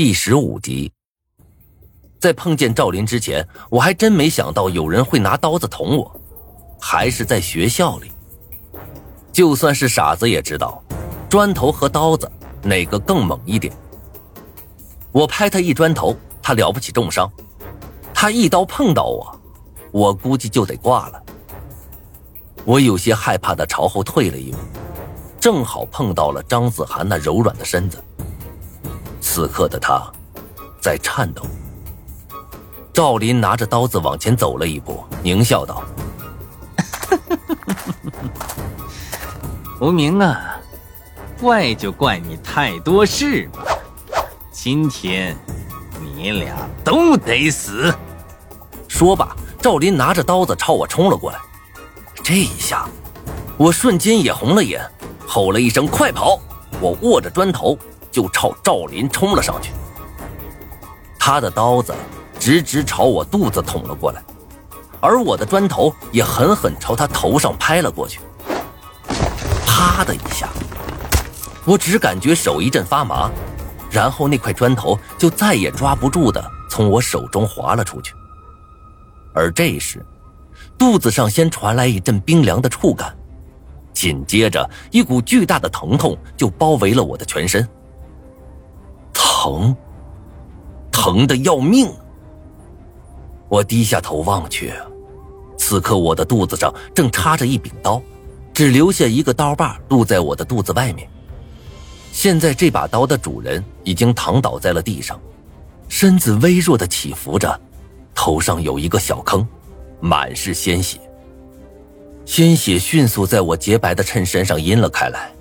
第十五集，在碰见赵林之前，我还真没想到有人会拿刀子捅我，还是在学校里。就算是傻子也知道，砖头和刀子哪个更猛一点。我拍他一砖头，他了不起重伤；他一刀碰到我，我估计就得挂了。我有些害怕的朝后退了一步，正好碰到了张子涵那柔软的身子。此刻的他，在颤抖。赵林拿着刀子往前走了一步，狞笑道：“无名啊，怪就怪你太多事吧。今天，你俩都得死。”说罢，赵林拿着刀子朝我冲了过来。这一下，我瞬间也红了眼，吼了一声：“快跑！”我握着砖头。就朝赵林冲了上去，他的刀子直直朝我肚子捅了过来，而我的砖头也狠狠朝他头上拍了过去。啪的一下，我只感觉手一阵发麻，然后那块砖头就再也抓不住的从我手中滑了出去。而这时，肚子上先传来一阵冰凉的触感，紧接着一股巨大的疼痛就包围了我的全身。疼，疼的要命。我低下头望去，此刻我的肚子上正插着一柄刀，只留下一个刀把露在我的肚子外面。现在这把刀的主人已经躺倒在了地上，身子微弱的起伏着，头上有一个小坑，满是鲜血。鲜血迅速在我洁白的衬衫上阴了开来，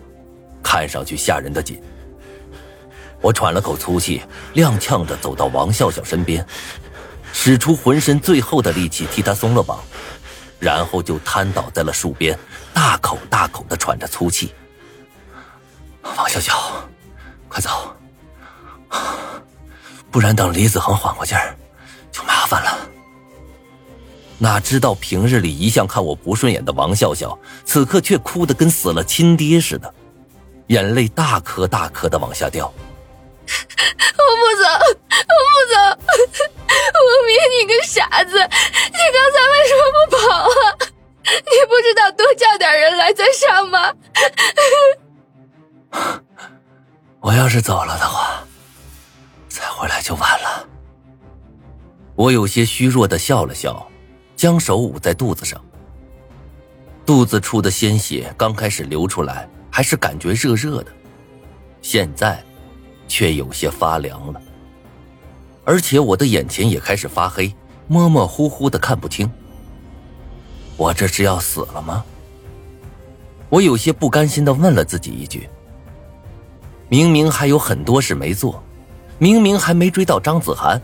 看上去吓人的紧。我喘了口粗气，踉跄着走到王笑笑身边，使出浑身最后的力气替他松了绑，然后就瘫倒在了树边，大口大口的喘着粗气。王笑笑，快走，不然等李子恒缓过劲儿，就麻烦了。哪知道平日里一向看我不顺眼的王笑笑，此刻却哭得跟死了亲爹似的，眼泪大颗大颗的往下掉。我不走，我不走！无名，你个傻子，你刚才为什么不跑啊？你不知道多叫点人来再上吗？我要是走了的话，再回来就晚了。我有些虚弱的笑了笑，将手捂在肚子上。肚子处的鲜血刚开始流出来，还是感觉热热的，现在。却有些发凉了，而且我的眼前也开始发黑，模模糊糊的看不清。我这是要死了吗？我有些不甘心的问了自己一句：“明明还有很多事没做，明明还没追到张子涵，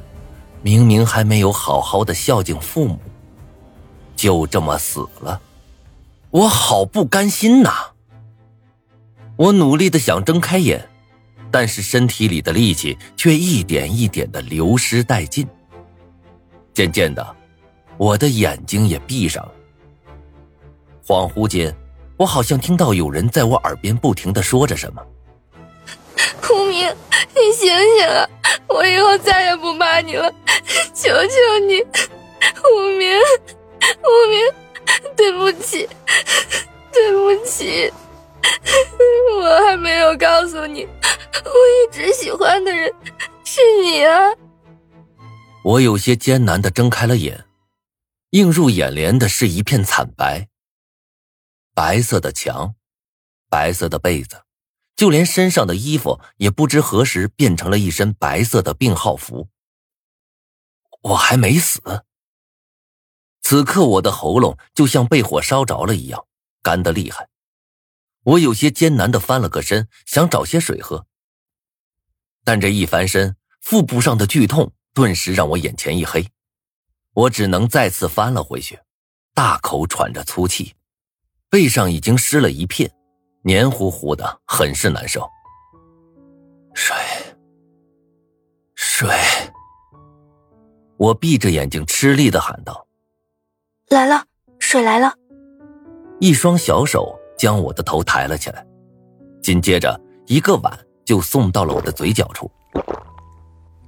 明明还没有好好的孝敬父母，就这么死了，我好不甘心呐！”我努力的想睁开眼。但是身体里的力气却一点一点的流失殆尽。渐渐的，我的眼睛也闭上了。恍惚间，我好像听到有人在我耳边不停的说着什么：“无名，你醒醒啊！我以后再也不骂你了，求求你，无名，无名，对不起，对不起，我还没有告诉你。”我一直喜欢的人是你啊！我有些艰难的睁开了眼，映入眼帘的是一片惨白。白色的墙，白色的被子，就连身上的衣服也不知何时变成了一身白色的病号服。我还没死。此刻我的喉咙就像被火烧着了一样，干得厉害。我有些艰难的翻了个身，想找些水喝。但这一翻身，腹部上的剧痛顿时让我眼前一黑，我只能再次翻了回去，大口喘着粗气，背上已经湿了一片，黏糊糊的，很是难受。水，水！我闭着眼睛吃力的喊道：“来了，水来了！”一双小手将我的头抬了起来，紧接着一个碗。就送到了我的嘴角处，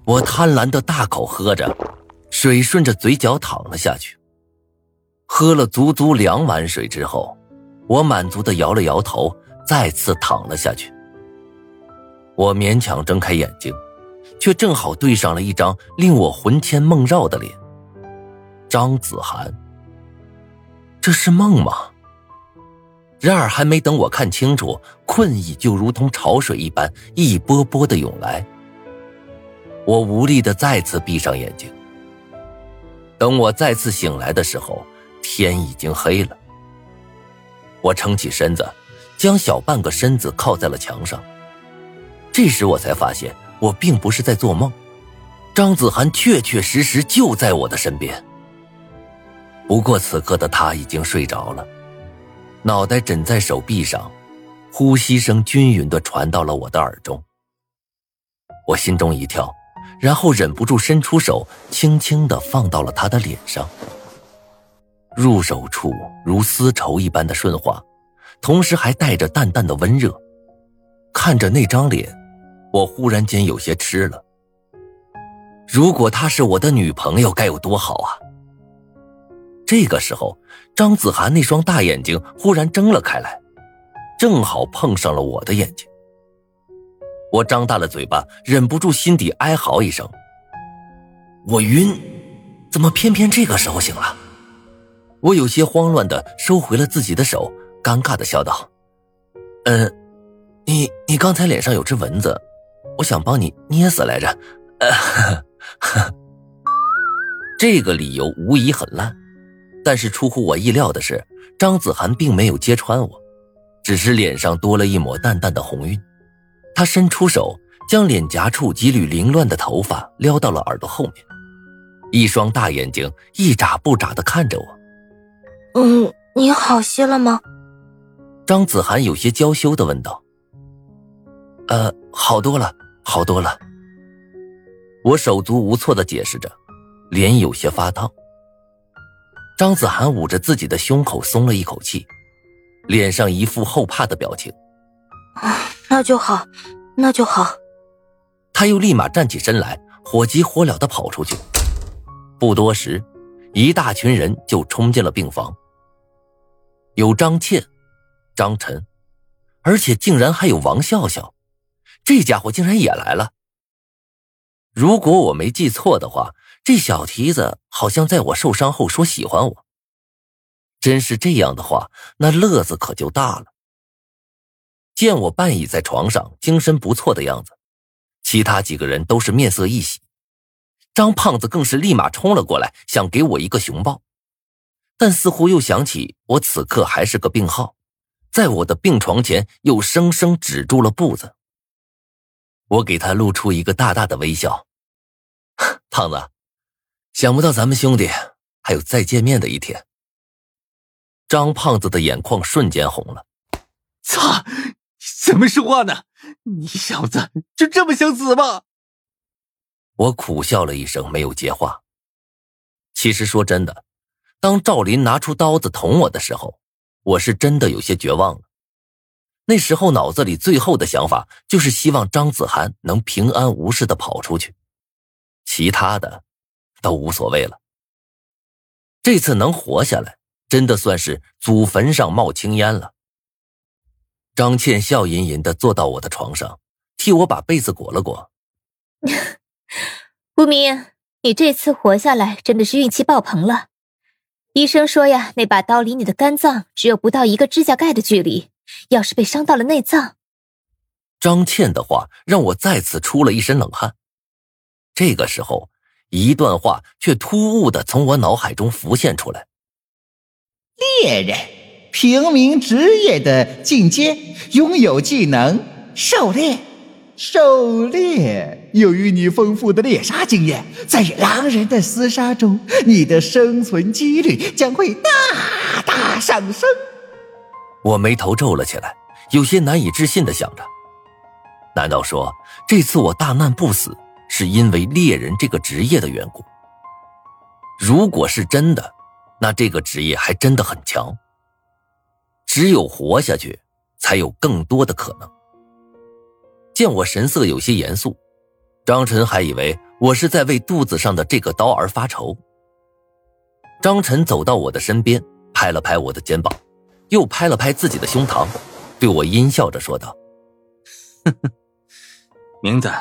我贪婪的大口喝着，水顺着嘴角淌了下去。喝了足足两碗水之后，我满足的摇了摇头，再次躺了下去。我勉强睁开眼睛，却正好对上了一张令我魂牵梦绕的脸——张子涵。这是梦吗？然而还没等我看清楚，困意就如同潮水一般一波波的涌来。我无力的再次闭上眼睛。等我再次醒来的时候，天已经黑了。我撑起身子，将小半个身子靠在了墙上。这时我才发现，我并不是在做梦，张子涵确确实实就在我的身边。不过此刻的他已经睡着了，脑袋枕在手臂上，呼吸声均匀的传到了我的耳中。我心中一跳。然后忍不住伸出手，轻轻的放到了他的脸上。入手处如丝绸一般的顺滑，同时还带着淡淡的温热。看着那张脸，我忽然间有些痴了。如果她是我的女朋友，该有多好啊！这个时候，张子涵那双大眼睛忽然睁了开来，正好碰上了我的眼睛。我张大了嘴巴，忍不住心底哀嚎一声：“我晕，怎么偏偏这个时候醒了？”我有些慌乱的收回了自己的手，尴尬的笑道：“嗯，你你刚才脸上有只蚊子，我想帮你捏死来着。”呃，这个理由无疑很烂，但是出乎我意料的是，张子涵并没有揭穿我，只是脸上多了一抹淡淡的红晕。他伸出手，将脸颊处几缕凌乱的头发撩到了耳朵后面，一双大眼睛一眨不眨的看着我。嗯，你好些了吗？张子涵有些娇羞的问道。呃，好多了，好多了。我手足无措的解释着，脸有些发烫。张子涵捂着自己的胸口，松了一口气，脸上一副后怕的表情。啊。那就好，那就好。他又立马站起身来，火急火燎的跑出去。不多时，一大群人就冲进了病房。有张倩、张晨，而且竟然还有王笑笑，这家伙竟然也来了。如果我没记错的话，这小蹄子好像在我受伤后说喜欢我。真是这样的话，那乐子可就大了。见我半倚在床上，精神不错的样子，其他几个人都是面色一喜，张胖子更是立马冲了过来，想给我一个熊抱，但似乎又想起我此刻还是个病号，在我的病床前又生生止住了步子。我给他露出一个大大的微笑，胖子，想不到咱们兄弟还有再见面的一天。张胖子的眼眶瞬间红了，操！怎么说话呢？你小子就这么想死吗？我苦笑了一声，没有接话。其实说真的，当赵林拿出刀子捅我的时候，我是真的有些绝望了。那时候脑子里最后的想法就是希望张子涵能平安无事的跑出去，其他的都无所谓了。这次能活下来，真的算是祖坟上冒青烟了。张倩笑吟吟的坐到我的床上，替我把被子裹了裹。无名，你这次活下来真的是运气爆棚了。医生说呀，那把刀离你的肝脏只有不到一个指甲盖的距离，要是被伤到了内脏……张倩的话让我再次出了一身冷汗。这个时候，一段话却突兀的从我脑海中浮现出来：猎人。平民职业的进阶，拥有技能狩猎。狩猎，由于你丰富的猎杀经验，在狼人的厮杀中，你的生存几率将会大大上升。我眉头皱了起来，有些难以置信的想着：难道说这次我大难不死，是因为猎人这个职业的缘故？如果是真的，那这个职业还真的很强。只有活下去，才有更多的可能。见我神色有些严肃，张晨还以为我是在为肚子上的这个刀而发愁。张晨走到我的身边，拍了拍我的肩膀，又拍了拍自己的胸膛，对我阴笑着说道：“明子，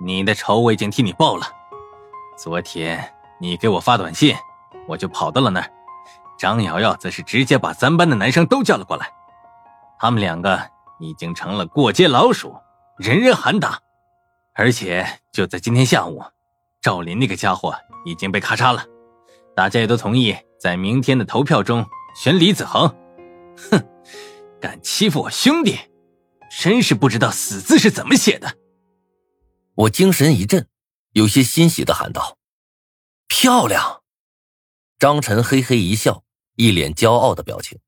你的仇我已经替你报了。昨天你给我发短信，我就跑到了那儿。张瑶瑶则是直接把咱班的男生都叫了过来，他们两个已经成了过街老鼠，人人喊打。而且就在今天下午，赵林那个家伙已经被咔嚓了。”大家也都同意在明天的投票中选李子恒。哼，敢欺负我兄弟，真是不知道死字是怎么写的。我精神一振，有些欣喜的喊道：“漂亮！”张晨嘿嘿一笑，一脸骄傲的表情。